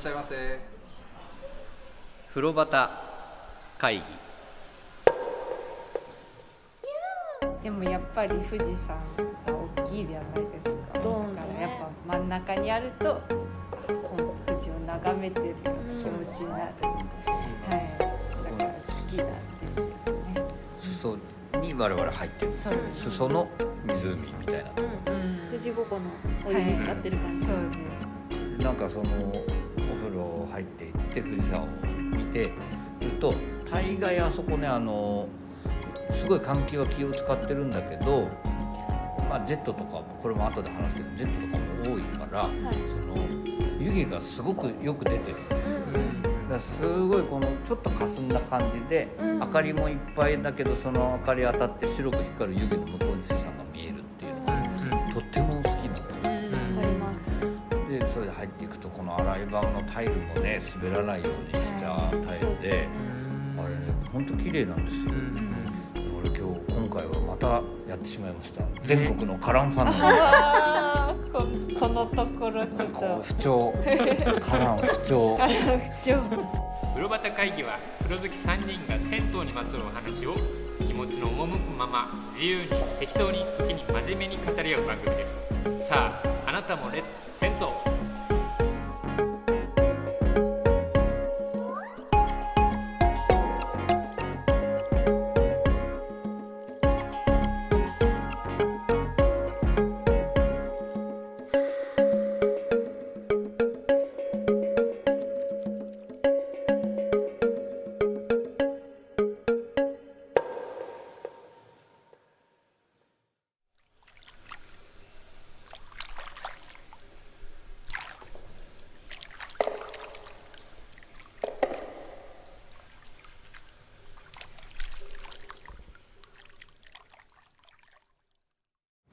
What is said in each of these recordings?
しゃいませ。風呂端会議。でもやっぱり富士山が大きいじゃないですか。ドーンとね。だからやっぱ真ん中にあるとこう富士を眺めてるような気持ちになる、はい。だから好きなんですよね。裾に我々入ってる。そ裾の湖みたいなうん。富士五湖のお湯に使ってる感じ、そうです。なんかその入っていって富士山を見てると大概あそこねあのすごい換気は気を使ってるんだけど、まあ、ジェットとかもこれも後で話すけどジェットとかも多いから、はい。その湯気がすごくよく出てるんですよ。だからすごいこのちょっと霞んだ感じで、うん。明かりもいっぱいだけどその明かり当たって白く光る湯気の向こうにの洗い場のタイルもね滑らないようにしたタイルで、あれね本当綺麗なんですよ、俺今日今回はまたやってしまいました。全国のカランファンの。皆さここのところちょっと。不調。カラン不調。不調。風呂端会議は風呂好き3人が銭湯にまつわるお話を気持ちの赴くまま自由に適当に時に真面目に語り合う番組です。さああなたもレッツ銭湯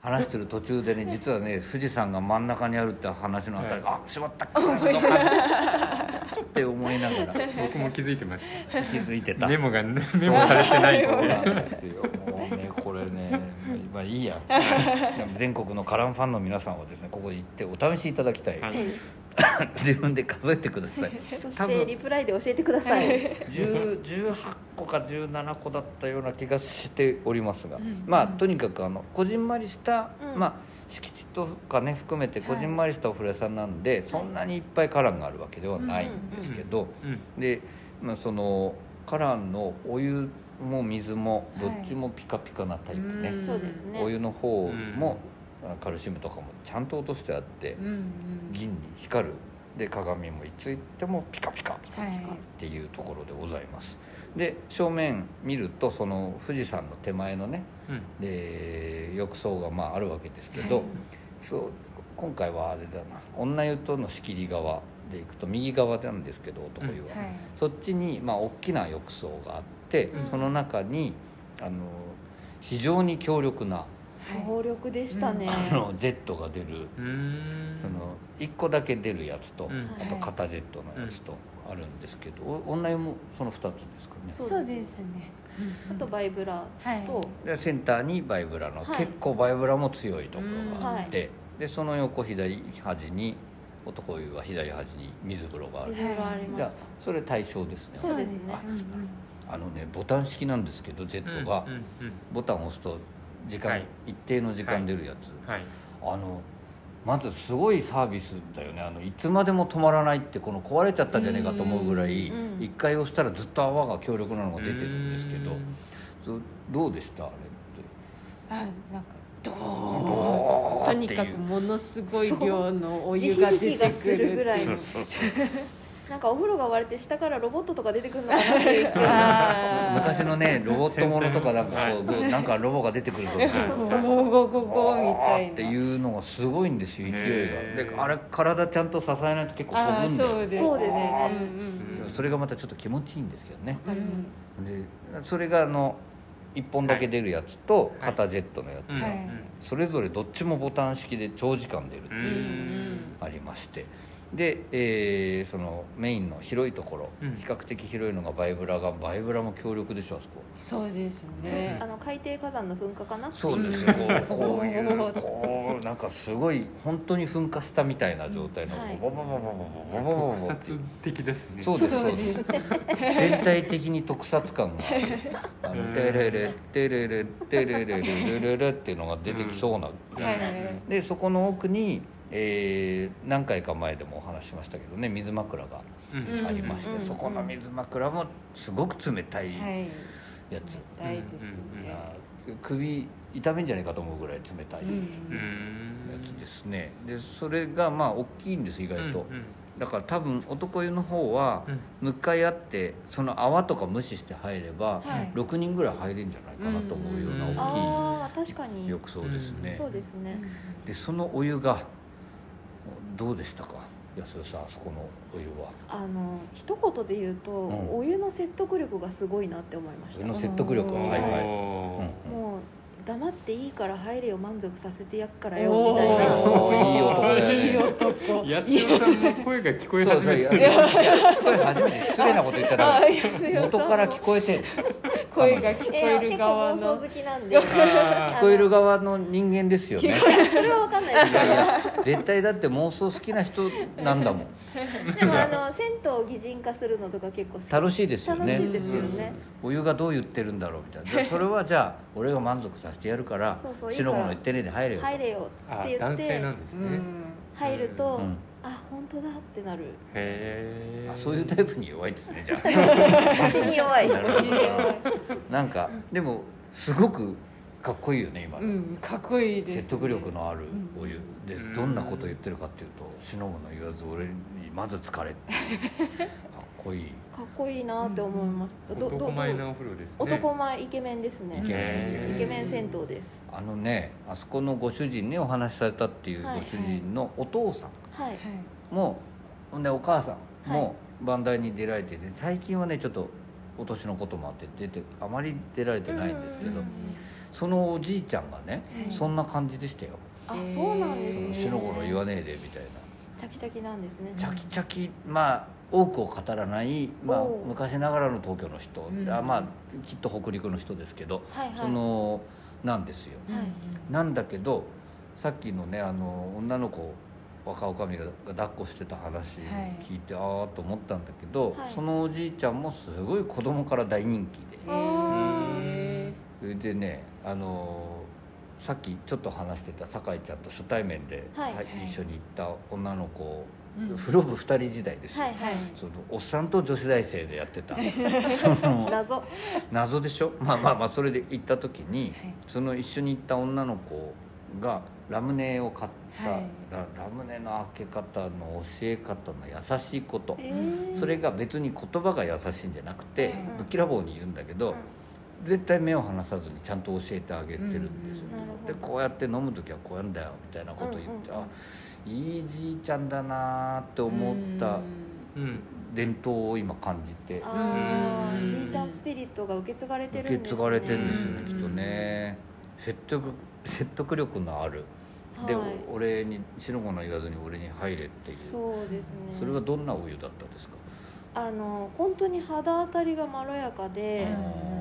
話してる途中でね実はね富士山が真ん中にあるって話のあたり、あしまったって思いながら。僕も気づいてまし気づいてた。たメモがメモされてないそうなんってですよ。もうねこれねまあいいや。全国のカランファンの皆さんはですねここに行ってお試しいただきたい、はい。自分で数えてください。そしてリプライで教えてください、10 18個か17個だったような気がしておりますが、まあとにかくあのこじんまりした、うん。まあ敷地とかね含めてこじんまりしたお風呂屋さんなんで、そんなにいっぱい花壇があるわけではないんですけど、うんで、まあ、その花壇のお湯も水もどっちもピカピカなタイプね、うん。そうですね。お湯の方も、カルシウムとかもちゃんと落としてあって、うんうん。銀に光るで鏡もいついてもピカピカピカはい。っていうところでございます。で正面見るとその富士山の手前のねうん。で浴槽がまああるわけですけど、そう今回はあれだな。女湯との仕切り側で行くと右側なんですけど男湯は、はい。そっちにまあ大きな浴槽があって、うん。その中にあの非常に強力な強力でしたね、あのジェットが出るその1個だけ出るやつと、うん。あと肩ジェットのやつとあるんですけど、お女湯もその2つですかね？そうですね。あとバイブラはい。と、でセンターにバイブラの、はい。結構バイブラも強いところがあって、うんでその横左端に男湯は左端に水風呂がある。水風呂ありじゃあますそれ対象ですね。そうですね。ああのねボタン式なんですけどジェットが、うんうん。ボタンを押すと時間、はい。一定の時間出るやつ、はい。あのまずすごいサービスだよね。あのいつまでも止まらないってこの壊れちゃったんじゃねえかと思うぐらいうん一回押したらずっと泡が強力なのが出てるんですけど。どうでした？あれって。あなんかドドーとにかくものすごい量のお湯が出てくがするぐるらいのなんかお風呂が割れて下からロボットとか出てくるのかなっていう 昔のねロボットものとかなんかこはうこうなんかロボが出てくるぞみたいな。ゴーゴーゴーゴーみたいな。っていうのがすごいんですよ勢いが。であれ体ちゃんと支えないと結構飛ぶんだよそうですそうですねうんうん。それがまたちょっと気持ちいいんですけどね。わかりますでそれがあの1本だけ出るやつとはい。肩ジェットのやつ。うんはいそれぞれどっちもボタン式で長時間出るってういうん。ありましてで、えーそのメインの広いところ、うん。比較的広いのがバイブラがバイブラも強力でしょあそこ。そうですね。あの海底火山の噴火かな？そうです。よこう こういうこうなんかすごい本当に噴火したみたいな状態の、はい。ボボボボボボボボボボボ特撮的ですねそうですそそううでですす全体的に特撮感があのうんテレレテレレテレレルルルルっていうのが出てきそうな、はいでそこの奥に、えー何回か前でもお話ししましたけどね水枕がうん。ありまして、うん。そこの水枕もすごく冷たいはい。やつ、冷たいですね。あ首痛めんじゃないかと思うぐらい冷たいやうん。うんつですね。でそれがまあ大きいんです意外と、うんだから多分男湯の方はうん。向かい合ってその泡とか無視して入ればはい。6人ぐらい入れるんじゃないかなと思うようなうん大きいに。浴槽ですね、そうですね。でそのお湯がどうでしたか？安代さんあそこのお湯は。あの一言で言うと、ん。お湯の説得力がすごいなって思いました。お湯の説得力？おーはいはい、うん。もう黙っていいから入れよ満足させてやっからよおー。みたいな。そういい男。だよねいい男安代さんも声が聞こえそうそういや。始めてるいや聞こえ初めて失礼なこと言っちゃダメあ安代さん。も元から聞こえてん声が聞こえる側結構妄想の好きなんであ聞こえる側の人間ですよね。それは分かんないですいやいや絶対だって妄想好きな人なんだもん。でもあの銭湯を擬人化するのとか結構好き。楽しいですよね。楽しいですよね。お湯がどう言ってるんだろうみたいな。でそれはじゃあ俺が満足させてやるからそうその言ってねえで入れよと。入れよあって言男性ってなんですね。うん。入ると、うん。あ本当だってなる。へえあそういうタイプに弱いですねじゃあ。腰に弱い。なるほど。お尻はなんかでもすごくかっこいいよね今。の、うんかっこいいですね。説得力のあるお湯でうんどんなこと言ってるかっていうと「しのぶの言わず俺にまず疲れ」こいい。かっこいいなって思いました、どど男前なお風呂ですね。男前イケメンですね。イケメン。イケメン。銭湯です。あのねあそこのご主人ねお話しされたっていうごはい。主人のお父さん。はい。はいもほんでお母さんはい。も番台に出られてて最近はねちょっとお年のこともあって出てあまり出られてないんですけどうん。うんそのおじいちゃんがねはい。そんな感じでしたよ。あそうなんですね。そのしのごの言わねえでみたいなチャキチャキなんですね。チャキチャキまあ多くを語らない、まあ昔ながらの東京の人、うんあまあきっと北陸の人ですけど、はいはい。そのなんですよ。はいなんだけどさっきのねあの女の子若女将が抱っこしてた話はい。聞いて、ああと思ったんだけど、はい。そのおじいちゃんもすごい子供から大人気で。それでねあのさっきちょっと話してた酒井ちゃんと初対面で、はいはい。一緒に行った女の子、うん。風呂部2人時代ですよ、はいはい。そのおっさんと女子大生でやってた。その謎。謎でしょ？まあまあまあそれで行った時に、はい。その一緒に行った女の子がラムネを買った、はい。ララムネの開け方の教え方の優しいこと、えー。それが別に言葉が優しいんじゃなくて、はいぶっきらぼうに言うんだけど、うん絶対目を離さずにちゃんと教えてあげてるんですよ、でどこうやって飲む時はこうやんだよみたいなこと言って、うんうんうん。あいいじいちゃんだなーって思ったうん。伝統を今感じて。じいちゃんスピリットが受け継がれてるんですね。受け継がれてるんですよねうん。きっとね。説得説得力のある。で、はい。俺に白物言わずに俺に入れっていう。そうですね。それはどんなお湯だったですか、あの本当に肌当たりがまろやかで、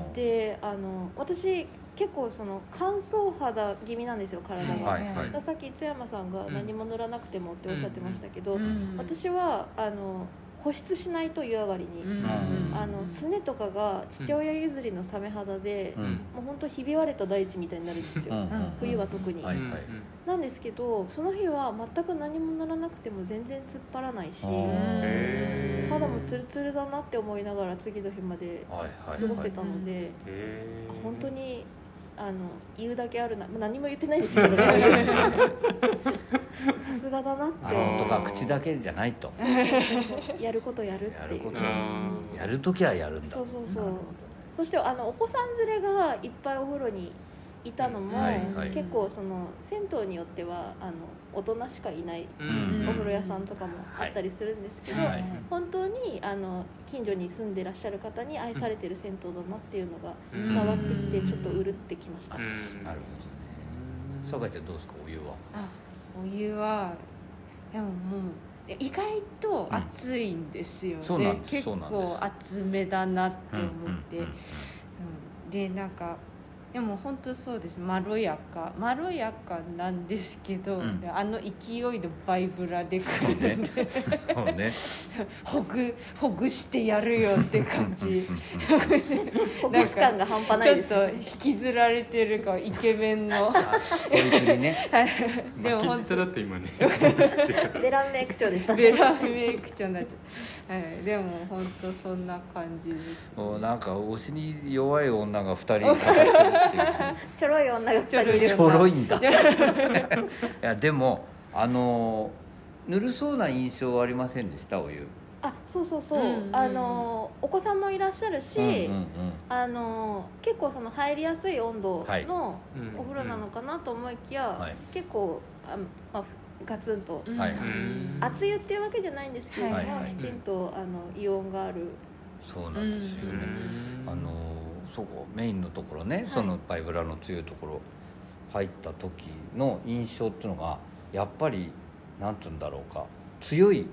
うん。であの私結構その乾燥肌気味なんですよ体が、はいはい。さっき津山さんが何も塗らなくてもっておっしゃってましたけど、うん。私はあの保湿しないと湯上がりに、うん。あのすねとかが父親譲りのサメ肌で、うん。もう本当ひび割れた大地みたいになるんですよ、うん。うん。冬は特に、なんですけどその日は全く何も塗らなくても全然突っ張らないし肌もツルツルだなって思いながら次の日まで過ごせたので、へー。あ本当にあの言うだけあるな、まあ、何も言ってないんですけど。ね さすがだなって。あのとか口だけじゃないと。そうそうそうやることやるっていう。やること。やる時はやるんだ。そうそうそう。そしてあのお子さん連れがいっぱいお風呂にいたのも、はいはい。結構その銭湯によってはあの大人しかいないうん。お風呂屋さんとかもあったりするんですけど、はい。本当にあの近所に住んでらっしゃる方に愛されてる銭湯だなっていうのがうん。伝わってきてちょっとうるってきました、うん。なるほどね。酒井ちゃんどうですか？お湯は？あお湯はでももうで意外と暑いんですよね、結構暑めだなって思って、うんうんうん。うん。でなんかでも本当そうです。まろやか。まろやかなんですけど、うん。であの勢いのバイブラでそうね。そうね。ほぐほぐしてやるよって感じ。ほぐし感が半端ないですちょっと引きずられてるかイケメンの。そういうふうにねでも本巻き舌だって今ね。ベランメイク長でしたベラメイク長になっちゃう、はい、でも本当そんな感じですもうなんか推しに弱い女が2人 ちょろい女が2人いるちょろいんだ。いやでもあのぬるそうな印象はありませんでした？お湯。あそうそうそう、うんうんあのお子さんもいらっしゃるし、うんうんうん。あの結構その入りやすい温度はい。のうん。お風呂なのかなと思いきや、はい。結構あ、まあ、ガツンと、はいうん。熱湯っていうわけじゃないんですけれども、はいはい。きちんとあのイオンがある。そうなんですよね、うん。あのそこメインのところね、い。そのバイブラの強いところ入った時の印象っていうのがやっぱりなんて言うんだろうか強い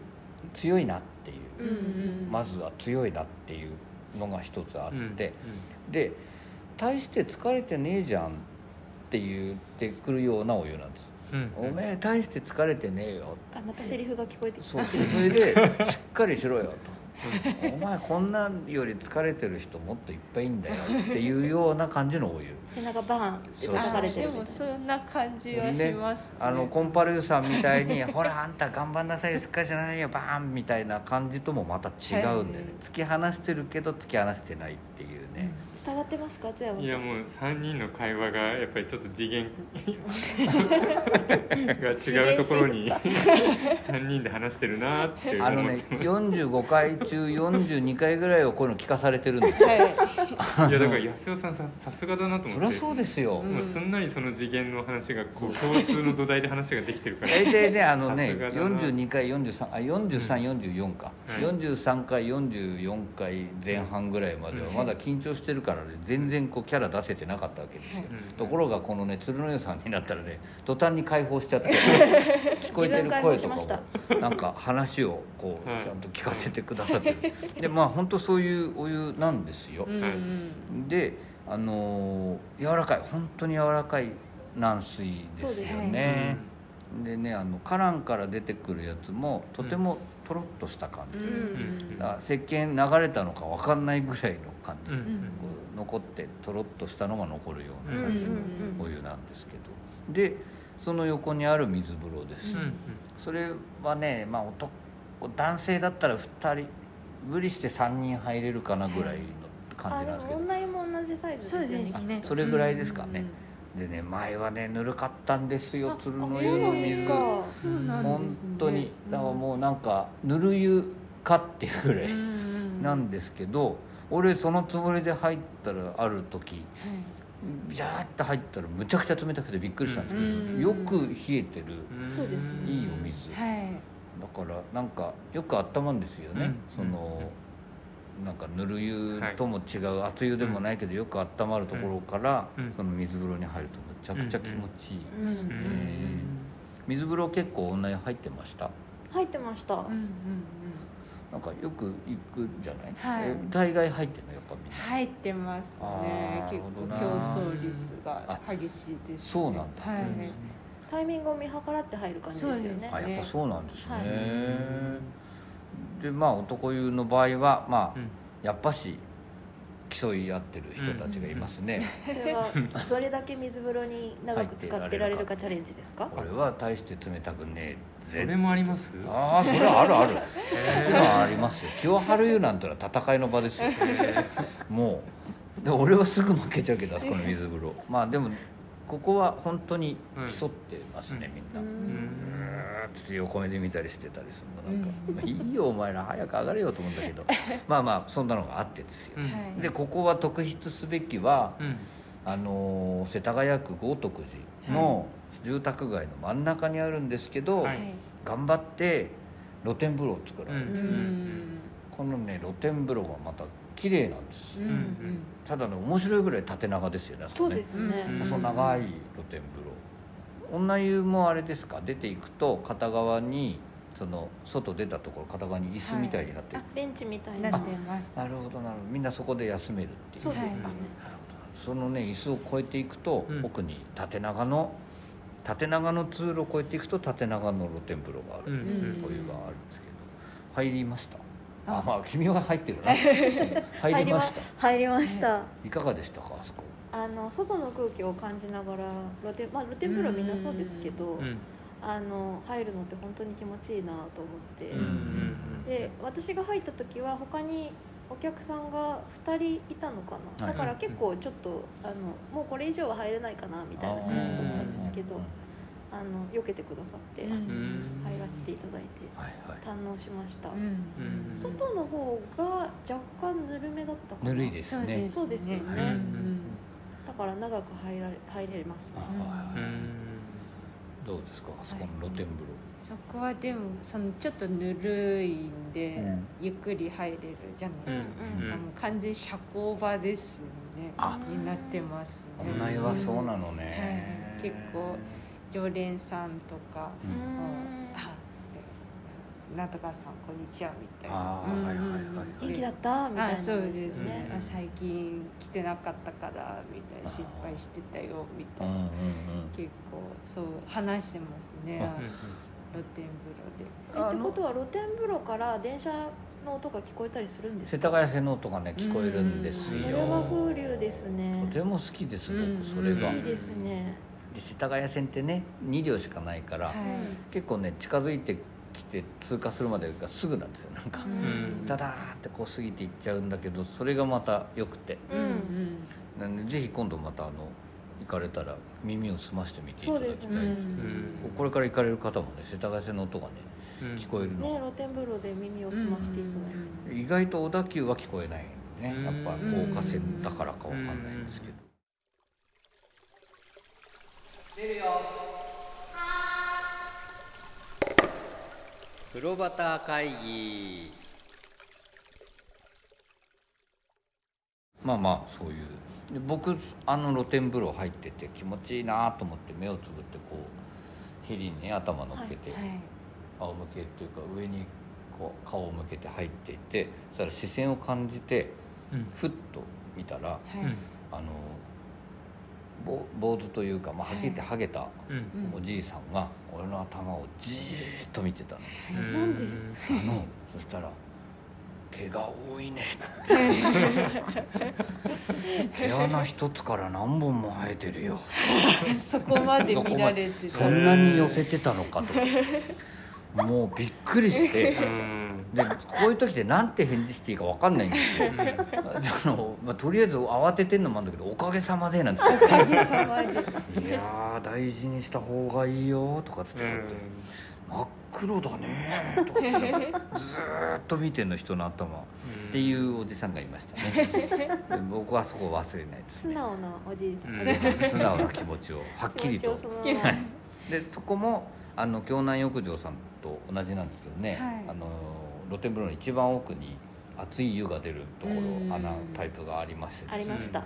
強いなっていう、うんうんまずは強いなっていうのが一つあって、うんで大して疲れてねえじゃんって言ってくるようなお湯なんです、うんおめえ大して疲れてねえよあまたセリフが聞こえてきた。そうそれでしっかりしろよとお前こんなんより疲れてる人もっといっぱいいんだよ。っていうような感じのお湯。背中バーンってそう叩かれてでるみたいもそんな感じはします、ね。あのコンパルーさんみたいに「ほらあんた頑張んなさいよしっかりしなさいよバーン!」みたいな感じともまた違うんだよね、はい。突き放してるけど突き放してない。っていうね、な伝わってますか？津山さん。いやもう3人の会話がやっぱりちょっと次元 が違うところに3 人で話してるなってあのね思ってます。45回中42回ぐらいはこういうの聞かされてるんですよ。はい。いやだから安代さんささすがだなと思って。そりゃそうですよ、うん。もうすんなりその次元の話がこう共通の土台で話ができてるから。大体ねあのねさすがだな。42回43あ4344か、はい。43回44回前半ぐらいまではうんまだ緊張してるからね全然こうキャラ出せてなかったわけですよ、うんところがこのね鶴の湯さんになったらね途端に解放しちゃって 聞こえてる声とかもなんか話をこうはいちゃんと聞かせてくださってる、でまあ本当そういうお湯なんですよ、うんうんであのー柔らかい本当に柔らかい軟水ですよね。でね。あのカランから出てくるやつもとてもとろっとした感じ、うん。うん。だから石鹸流れたのか分かんないぐらいの感じ、うん。こう残ってとろっとしたのが残るような感じのお湯なんですけど。でその横にある水風呂です、うん。それはね、まあ、男男性だったら2人無理して3人入れるかなぐらいの感じなんですけど。も女湯も同じサイズそうですよねですねそれぐらいですかねでね前はねぬるかったんですよあ鶴の湯か。そうなん本当に。だからもうなんかぬる湯かっていうぐらいなんですけど俺そのつもりで入ったらある時ビャーって入ったらむちゃくちゃ冷たくてびっくりしたんですけうんどよく冷えてる。いいお水。はい。だからなんかよく温まるんですよね、うん。そのなんかぬる湯とも違う熱湯でもないけどよく温まるところから、うん。その水風呂に入るとむちゃくちゃ気持ちいい、うん。うん。水風呂結構女湯入ってました？入ってました、うんうんなんかよく行くじゃない、はい。え大概入ってんのやっぱみんな。入ってますね。結構競争率が激しいです、ね、そうなんだ。はい、タイミングを見計らって入る感じですよね。そうですあやっぱそうなんですね、はいでまあ男湯の場合はまあ、うん。やっぱし競い合ってる人たちがいますね、それはどれだけ水風呂に長く使ってられるかチャレンジですか？俺は大して冷たくねえそれもあります？ああそれはあるある。それはありますよ。清春湯なんてのは戦いの場ですよ。もう。で俺はすぐ負けちゃうけどあそこの水風呂。まあでもここは本当に競ってますね、みんな、ううん横目で見たりしてたりするのなんか、いいよお前ら早く上がれよと思うんだけど。まあまあそんなのがあってですよ、でここは特筆すべきはうん。あのー世田谷区豪徳寺の住宅街の真ん中にあるんですけど、はい。頑張って露天風呂を作られてこのね露天風呂がまた綺麗なんです。うんうん。ただね面白いぐらい縦長ですよねあそそうこねですね、うん。細長い露天風呂。女湯もあれですか？出ていくと片側にその外出たところ片側に椅子みたいになってる、あベンチみたいななってます。なるほどなるほど。みんなそこで休めるっていう。そうですね、はいなるほど。そのね椅子を越えていくと、うん。奥に縦長の縦長の通路を越えていくと縦長の露天風呂がある、うんうんお湯があるんですけど。入りました？ああまあ君は入ってるな。入りました。入りました、いかがでしたかあそこ。あの外の空気を感じながら露天,、まあ、露天風呂はみんなそうですけど、うん。あの入るのって本当に気持ちいいなと思って、で私が入った時は他にお客さんが2人いたのかな、はい。だから結構ちょっとあのもうこれ以上は入れないかなみたいな感じだったんですけどあの避けてくださって、入らせていただいて堪能しました、うん。うん外の方が若干ぬるめだったかな。ぬるいですね。そうですよねだから長く入られ入れます。ねどうですか？あそこの露天風呂、そこはでもそのちょっとぬるいんで、うん。ゆっくり入れるじゃない、うん。もう完全に社交場ですよね。あ。になってますね。女湯はそうなのね、はい。結構常連さんとかううんなんとかさんこんにちはみたいな。あーはいはいはいはい。元気だった？みたいな。あそうですよね、うん。あ最近来てなかったからみたいな。心配してたよみたいな、うんうんうん。結構そう話してますね。露天風呂で。えってことは露天風呂から電車の音が聞こえたりするんですか？世田谷線の音がね聞こえるんですよ。それは風流ですね。とても好きですうん僕それが。うんいいですねで世田谷線ってね2両しかないから、はい。結構ね近づいてきて通過するまでがすぐなんですよ。なんかうん。ダダーってこう過ぎていっちゃうんだけどそれがまた良くて。うんうん。なんでぜひ今度またあの行かれたら耳を澄ましてみていただきたい。ね。うん。これから行かれる方もね世田谷線の音がねうん。聞こえるねの、露天風呂で耳を澄ましていただいて。意外と小田急は聞こえないね。やっぱうん高架線だからかわかんないんですけど風呂端会議。まあまあそういう。で僕あの露天風呂入ってて気持ちいいなと思って目をつぶってこうヘリにね頭乗っけて、はい。仰向けっていうか上にこう顔を向けて入っていてそしたら視線を感じてうん。ふっと見たらはい。うんあのぼ坊主というか、まあ、はっきり言ってハゲたうん。おじいさんが俺の頭をじーっと見てたの。うんなんで？あのそしたら「毛が多いね」毛穴一つから何本も生えてるよ。そこまで見られてたそんなに寄せてたのかと。もうびっくりして。うんでこういう時ってなんて返事していいか分かんないんですよ。あの、まあ、とりあえず慌ててんのもあるんだけど「おかげさまで」なんですけおかげさまで。ど「いやー大事にした方がいいよ」とかっつってって真っ黒だね」とかってずーっと見てんの人の頭。っていうおじさんがいましたね。で僕はそこ忘れないですね。素直なおじいさん、うん。素直な気持ちをはっきりと。でそこもあの京南浴場さんと同じなんですけどね、はい。あの露天風呂の一番奥に熱い湯が出るとこうんろ穴タイプがありまして、ありました。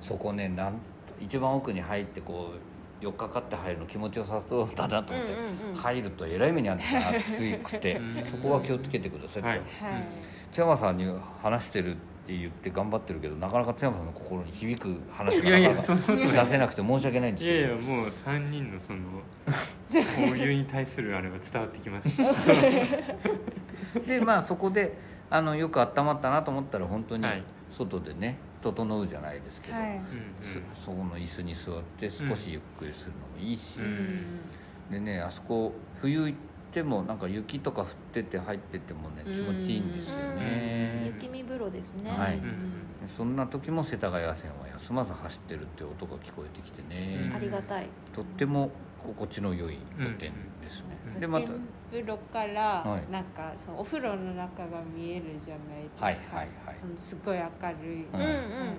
そこねなん一番奥に入ってこう寄っかかって入るの気持ちよさそうだなと思って、入るとえらい目にあるんですよ暑くてうん。そこは気をつけてくださいって、はい。はい津山さんに話してるって言って頑張ってるけどなかなか津山さんの心に響く話いやいやが出せなくて申し訳ないんですいやけど。いやもう3人のその交流に対するあれは伝わってきました。でまあそこであのよく温まったなと思ったら本当にはい。外でね整うじゃないですけど、はい。そそこの椅子に座って少しゆっくりするのもいいし、うん。でねあそこ冬行ってもなんか雪とか降ってて入っててもね気持ちいいんですよね、雪見風呂ですね、はい。うんそんな時も世田谷線は休まず走ってるって音が聞こえてきてね、うん。ありがたい。とっても心地の良い露店ですね、うん。でまた風呂からはい。なんかそのお風呂の中が見えるじゃないですか。はいはいはい。うんすごい明るい、うん。う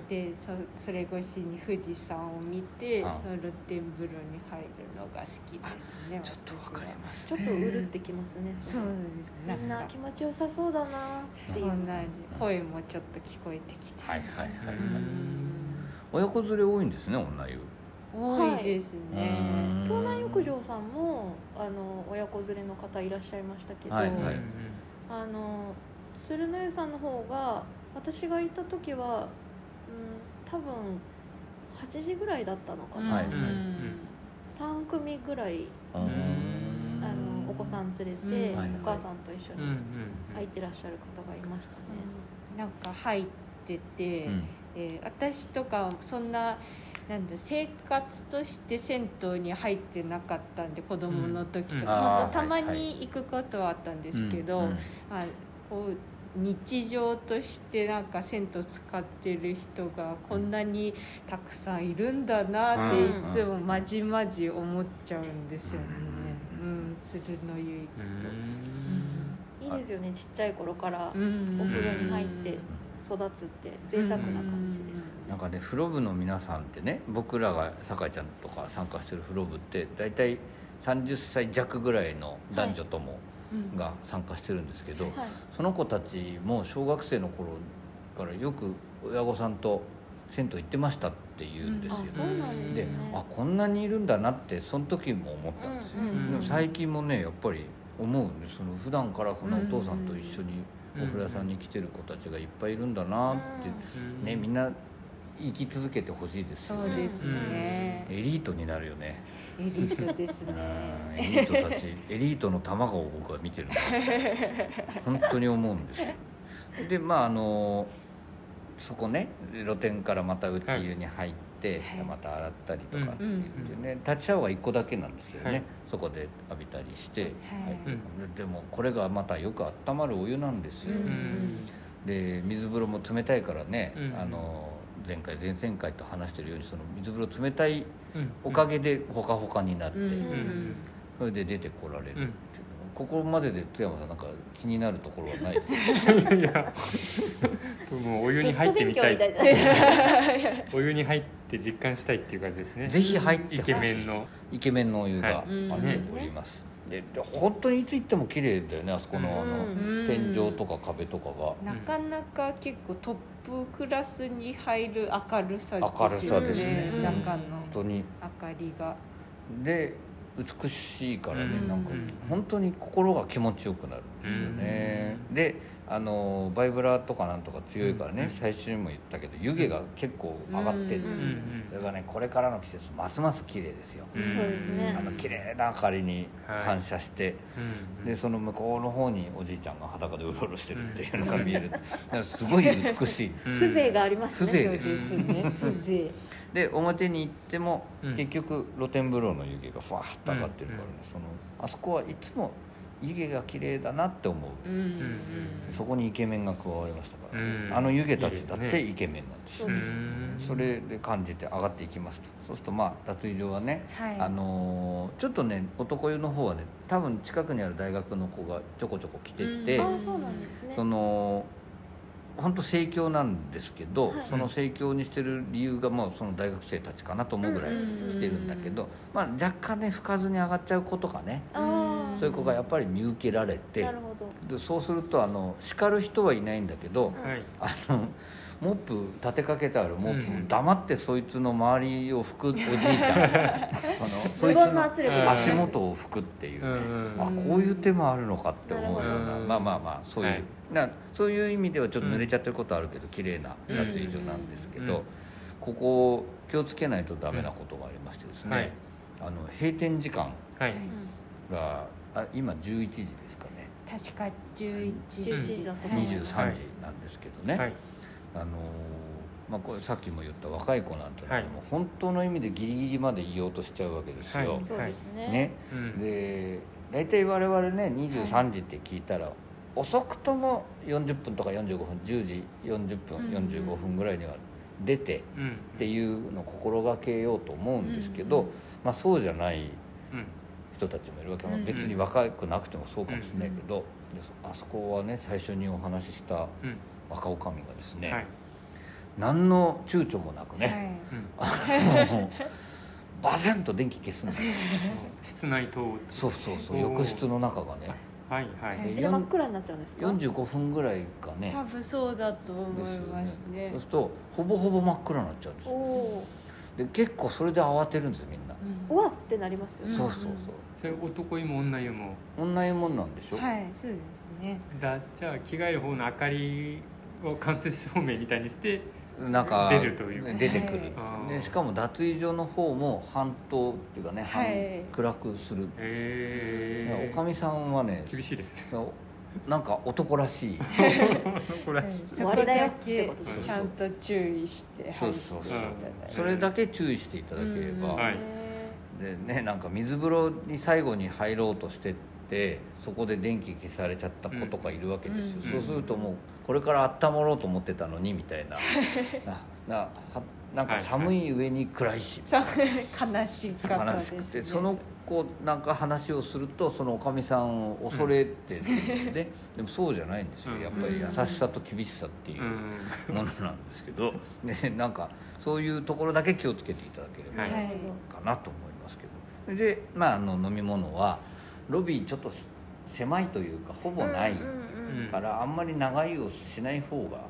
んでそそれ越しに富士山を見て、うん。その露天風呂に入るのが好きですねちょっとわかります。ちょっとうるってきますねそうれですみんなか気持ちよさそうだなそんな声もちょっと聞こえてきて、はいはいはい、うん。親子連れ多いんですね女湯多いですね、うん京南浴場さんもあの親子連れの方いらっしゃいましたけど、はいはい。あの鶴の湯さんの方が私がいた時は、うん、多分8時ぐらいだったのかな、はいうん3組ぐらいうんあのお子さん連れて、うん。はいお母さんと一緒に入ってらっしゃる方がいましたね。なんか入ってて、うん。えー私とかそんななんだ生活として銭湯に入ってなかったんで子供の時とうん。か、あー本当たまに行くことはあったんですけど、うんうん。あこう日常としてなんか銭湯使ってる人がこんなにたくさんいるんだなっていうん。つもまじまじ思っちゃうんですよね。うん、鶴の湯行くと。いいですよね。ちっちゃい頃からうん。お風呂に入って育つって贅沢な感じですよね。なんかね風呂部の皆さんってね僕らが酒井ちゃんとか参加してる風呂部って大体30歳弱ぐらいの男女ともうんが参加してるんですけど、はい。その子たちも小学生の頃からよく親御さんと銭湯行ってましたって言うんですよ、うなんでね。あこんなにいるんだなってその時も思ったんですよ、うんうん。でも最近もねやっぱり思うんです。その普段からこのお父さんと一緒にお風呂屋さんに来てる子たちがいっぱいいるんだなって、ねみんな生き続けてほしいですよね。そうですね。エリートになるよね。エリートですうん。ね。エリートたちエリートの卵を僕は見てるんで本当に思うんですよ。でまああのそこね露店からまた内湯に入って、はいまた洗ったりとかってうん言ってね、立ちシャワーが1個だけなんですけどね、はい。そこで浴びたりして、はい。入ってででもこれがまたよく温まるお湯なんですよ、うんで水風呂も冷たいからね、うんあの前回前々回と話してるようにその水風呂冷たいうん。おかげでほかほかになって、それで出てこられるっていうここまでで津山さんなんか気になるところはない？ですかいやもうお湯に入ってみたいみたいじゃないですか。お湯に入って実感したいっていう感じですね。ぜひ入って。イケメンの。イケメンのお湯がはい。あってね。おります、でで本当にいつ行っても綺麗だよねあそこのあの、うん。天井とか壁とかが。なかなか結構トップクラスに入る明るさ明るさですねね、うん。中の本当に。明かりが。で美しいからね、うん。なんかうん。本当に心が気持ちよくなるんですよね、であのバイブラとかなんとか強いからね、うん。最初にも言ったけど湯気が結構上がってるんですよ、うん。それがねこれからの季節ますます綺麗ですよ、うん。そうですね。あの綺麗な明かりに反射して、うん。でその向こうの方におじいちゃんが裸でうろうろしてるっていうのが見える、すごい美しい。うん。風情がありますね。風情です。ね。風情で表に行っても、うん。結局露天風呂の湯気がふわーっと上がってるからね、そのあそこはいつも湯気が綺麗だなって思う、うんうんそこにイケメンが加わりましたから、うん。あの湯気たちだってイケメンなんです。よそうですうんそれで感じて上がっていきますと。そうするとまあ脱衣所はね、はい。あのーちょっとね男湯の方はね多分近くにある大学の子がちょこちょこ来てて、うん。ああそうなんですね。その本当盛況なんですけど、はい。その盛況にしてる理由がもうその大学生たちかなと思うぐらい来てるんだけど、まあ、若干ね吹かずに上がっちゃう子とかねそういう子がやっぱり見受けられて。でそうするとあの叱る人はいないんだけど、はい。あのモップ立てかけてあるモップ、うん黙ってそいつの周りを拭くおじいちゃん。そのそいつの足元を拭くっていうね、うんあこういう手もあるのかって思うような、うんまあまあまあそういう、はいなそういう意味ではちょっと濡れちゃってることあるけど、綺麗な脱衣所なんですけど、うん。ここ気をつけないとダメなことがありましてですね、はい。あの閉店時間はい。があ今11時ですかね。確か11時。11時だとはい。思う23時なんですけどね、はい。あのーまあ、これさっきも言った若い子なんてのははい。もう本当の意味でギリギリまで言おうとしちゃうわけですよ、はい。ね。ね。うん。で大体我々ね23時って聞いたら、遅くとも40分とか45分10時40分うん。45分ぐらいには出てうん。っていうのを心がけようと思うんですけど、うん。まあ、そうじゃないうん人たちもいるわけ、まあうん。別に若くなくてもそうかもしれないけど、あそこはね最初にお話ししたうん。若女将がですね、はい。何の躊躇もなくはね、い。あのバセンと電気消すんですよ。室内灯そうそうそう。浴室の中がねはいはい。で真っ暗になっちゃうんですか？45分ぐらいかね。多分そうだと思いますね。そうするとほぼほぼ真っ暗になっちゃうんですおで結構それで慌てるんですよみんな、うわってなりますよね。そうそうそれ男湯も女湯も。そう同じもんなんでしょ、はいそうですね。だじゃあ着替える方の明かりを間接照明みたいにしてなんか出るという出てくる、はいでしかも脱衣所の方も半島っていうかね、半はい。暗くする、へえおかみさんはね厳しいですね。なんか男らしい。これはそこだけちゃんと注意してそうそう。そうそれだけ注意していただければ、でねなんか水風呂に最後に入ろうとしてってそこで電気消されちゃった子とかいるわけですよ、うん。そうするともうこれから温まろうと思ってたのにみたいな。ななはなんか寒い上に暗いし、そう悲しかった悲ですね。しくてその子なんか話をするとそのおかみさんを恐れてるん で、でもそうじゃないんですよ。やっぱり優しさと厳しさっていううん。ものなんですけど、ね、なんかそういうところだけ気をつけていただければはい。はいかなと思いますけど。で、まあ、あの飲み物はロビーちょっと狭いというかほぼないうんうんからあんまり長居をしない方が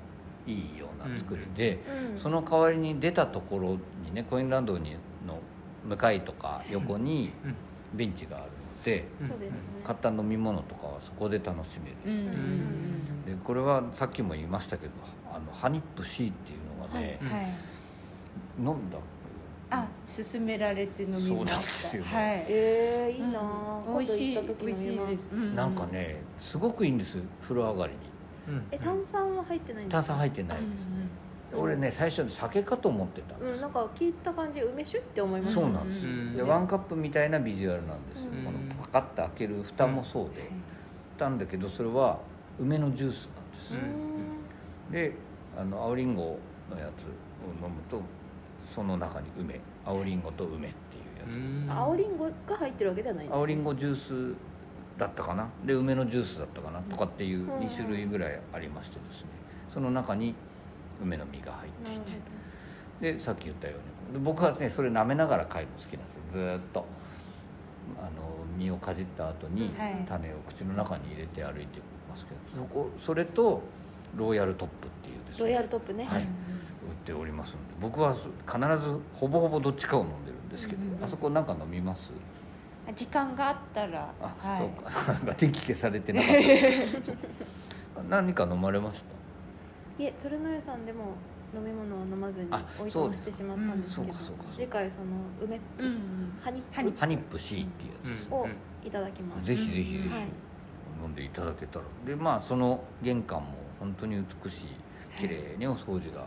いいような作りで、うん。その代わりに出たところにねコインランドリーの向かいとか横にうん。ベンチがあるので買った飲み物とかはそこで楽しめる、う。んうんでこれはさっきも言いましたけどあのハニップ C っていうのがね、飲ん。だあ勧められて飲みました。そうなんですよね。はい。えー、いいな、うん。美味しい今度行った時美味しい。です。すなんかねすごくいいんです風呂上がりに。うん。え炭酸は入ってないんですか？炭酸入ってないです、俺ね最初酒かと思ってたんです、うん、なんか聞いた感じ梅酒って思いました。そうなんです。よ、うんでワンカップみたいなビジュアルなんですよ、うんこのパカッと開ける蓋もそうで、たんだけどそれは梅のジュースなんです、うんであの青りんごのやつを飲むとその中に梅青りんごと梅っていうやつ、青りんごが入ってるわけではないんです、ね、青りんごジュースだったかな？で梅のジュースだったかなとかっていううん。2種類ぐらいありましてですね。その中に梅の実が入っていて。でさっき言ったようにで僕はねそれ舐めながら帰るの好きなんですよ。ずーっと。あの実をかじった後にはい。種を口の中に入れて歩いてますけどそこそれとローヤルトップっていうですね。ロイヤルトップね、はい。売っておりますので僕は必ずほぼほぼどっちかを飲んでるんですけど、うんうんあそこなんか飲みます？時間があったらあ、はい。そうか。なんか電気消されてなかった 何か飲まれました？いえ鶴の湯さんでも飲み物は飲まずにあおいとましてしまったんですけど、そうかそうか次回その梅うんうんハニハニッハニップ C っていうやつです、プをいただきます、ぜひぜひぜひはい。飲んでいただけたら。でまあその玄関も本当に美しい綺麗にお掃除が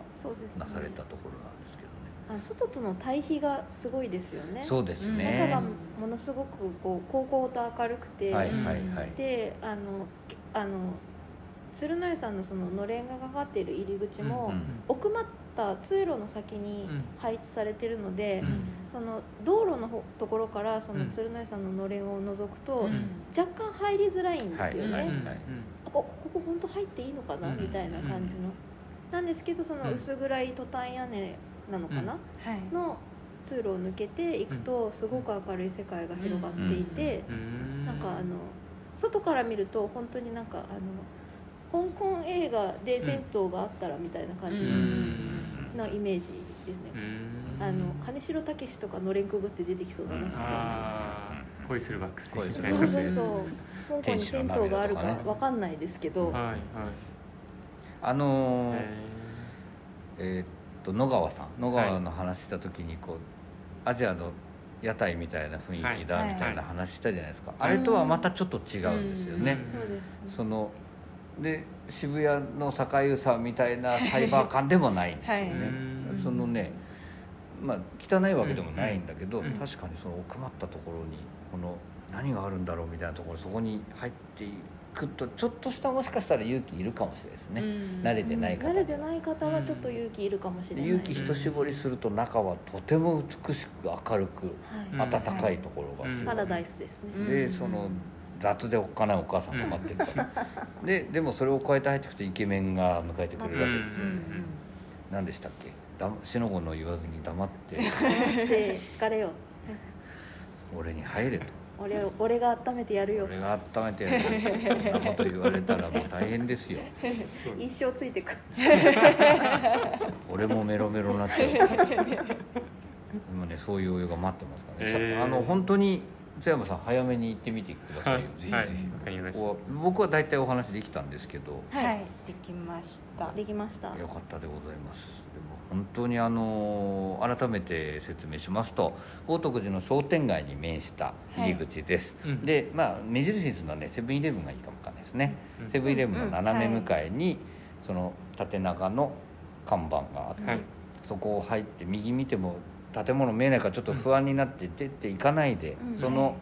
なされたところなんですけどね。あの外との対比がすごいですよね。そうです中ねがものすごくこう高校と明るくて、はいうんはいはい。であのけあの鶴の湯さんのそののれんがかかっている入り口も、うん奥まった通路の先に配置されてるので、うん。その道路のほところからそのうん。鶴の湯さんののれんを覗くと、うん。若干入りづらいんですよね、はいはい。あこここ本当入っていいのかな、うん。みたいな感じの、なんですけどその薄暗いトタン屋根なのかな、はい。の通路を抜けていくとすごく明るい世界が広がっていて、なんかあの外から見ると本当になんかあの香港映画で銭湯があったらみたいな感じのイメージですね、あの金城武とかのれんくぐって出てきそうだなって思いました。恋するバックス恋するそうそうそう。香港に銭湯があるか涙とかね。わかんないですけど、はいはいあのーへえーっと野川さん。野川の話した時にこうアジアの屋台みたいな雰囲気だはい。みたいな話したじゃないですか、あれとはまたちょっと違うんですよね、うん。そうですね。そので渋谷の酒湯さんみたいなサイバー感でもないんですよね、はい。そのねまあ汚いわけでもないんだけど、うん。うん。確かにその奥まったところにこの何があるんだろうみたいなところそこに入っていくとちょっとしたもしかしたら勇気いるかもしれないですね、慣れてない方。慣れてない方はちょっと勇気いるかもしれない、で勇気一絞りすると中はとても美しく明るくはい。暖かいところがパラダイスですね、うんでその雑でおっかないお母さんが待ってるから、ででもそれを超えて入っていくとイケメンが迎えてくれるわけですよ。ね、何でしたっけ？だしのごの言わずに黙って。で疲れよ俺に入れと俺を俺が温めてやるよ。俺が温めてやる。そんなこと言われたらもう大変ですよ。一生ついてく。俺もメロメロになっちゃう。ねそういうお湯が待ってますからね、へー。さあの本当に津山さん早めに行ってみてくださいよ、はい。ぜひぜひ、はい。わかりました。ここは僕は大体お話できたんですけど。はい、できました。できました。よかったでございます。でも本当にあの改めて説明しますと豪徳寺の商店街に面した入り口です、はいうん。でまあ目印にするのはねセブンイレブンがいいかもわかんないですね、うん。セブンイレブンの斜め向かいに、その縦長の看板があって、はい。そこを入って右見ても建物見えないからちょっと不安になって出ていかないで、うん。その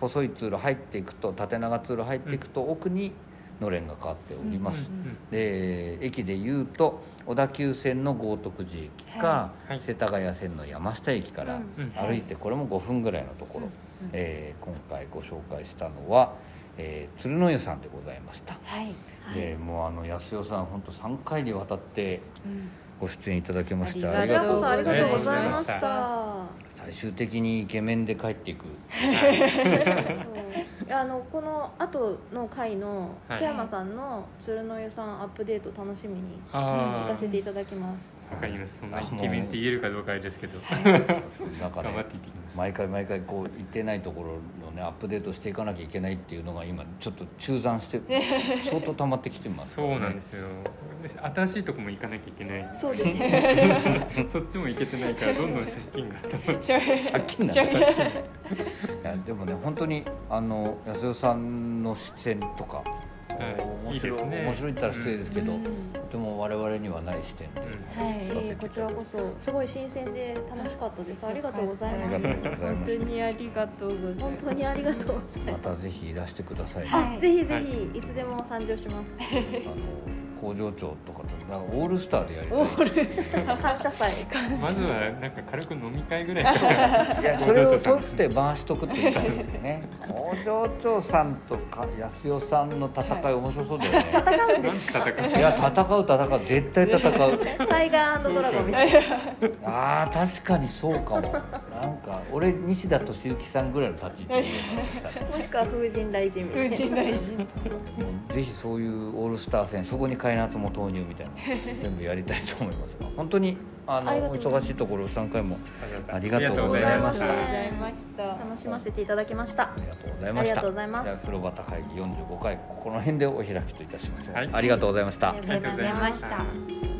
細い通路入っていくと縦長通路入っていくと奥にのれんが変わっております、で駅でいうと小田急線の豪徳寺駅か、はい。世田谷線の山下駅から歩いてこれも5分ぐらいのところ、うん。えー今回ご紹介したのは、えー鶴の湯さんでございました、はい、でもうあの安代さん本当3回にわたってうんご出演い。ただきましてありがとうこちらこそありがとうございました最終的にイケメンで帰っていく。あのこの後の回のはい。木山さんの鶴の湯さんアップデート楽しみにあ聞かせていただきます。わかります。そんなイケメンって言えるかどうかあれですけど。なんか頑張ってね行ってきます。毎回毎回こう行ってないところのねアップデートしていかなきゃいけないっていうのが今ちょっと中断して 相当溜まってきてますね。そうなんですよ。新しいとこも行かなきゃいけない。そうですね。そっちも行けてないからどんどん借金が頭に借金なんだい。やでもね本当にあの安代さんの視線とか、はい面白いいですね。面白いって言ったら失礼ですけど、うん。とても我々にはない視点で、うんはい。えーこちらこそすごい新鮮で楽しかったです。ありがとうございありますがとうござい本ます。当にありがとうございます。本当にありがとうございままたぜひいらしてくださいね、はいすぜひぜひいつでも参上します。あの工場長とかとなんかオールスターでやりたい。オールスター。感謝祭まずはなんか軽く飲み会ぐらいからいやそれを取って回しとくって言ったんですよね。工場長さんとか安代さんの戦い面白そうだよね、戦うんですて戦ういや戦う戦う。絶対戦う。タイガードラゴンみたいな。あー確かにそうかも。なんか俺西田敏行さんぐらいの立ち位置でしたね。もしくは風神雷神みたいな。風神大臣ぜひそういうオールスター戦そこに開発も投入みたいな 全部やりたいと思いますが本当にあの忙しいところ3回もありあがとうございましたありがとうございました。楽しませていただきました。ありがとうございました。ありがとうございます。じゃあ黒旗会議45回ここの辺でお開きといたします、はい。ありがとうございました。ありがとうございました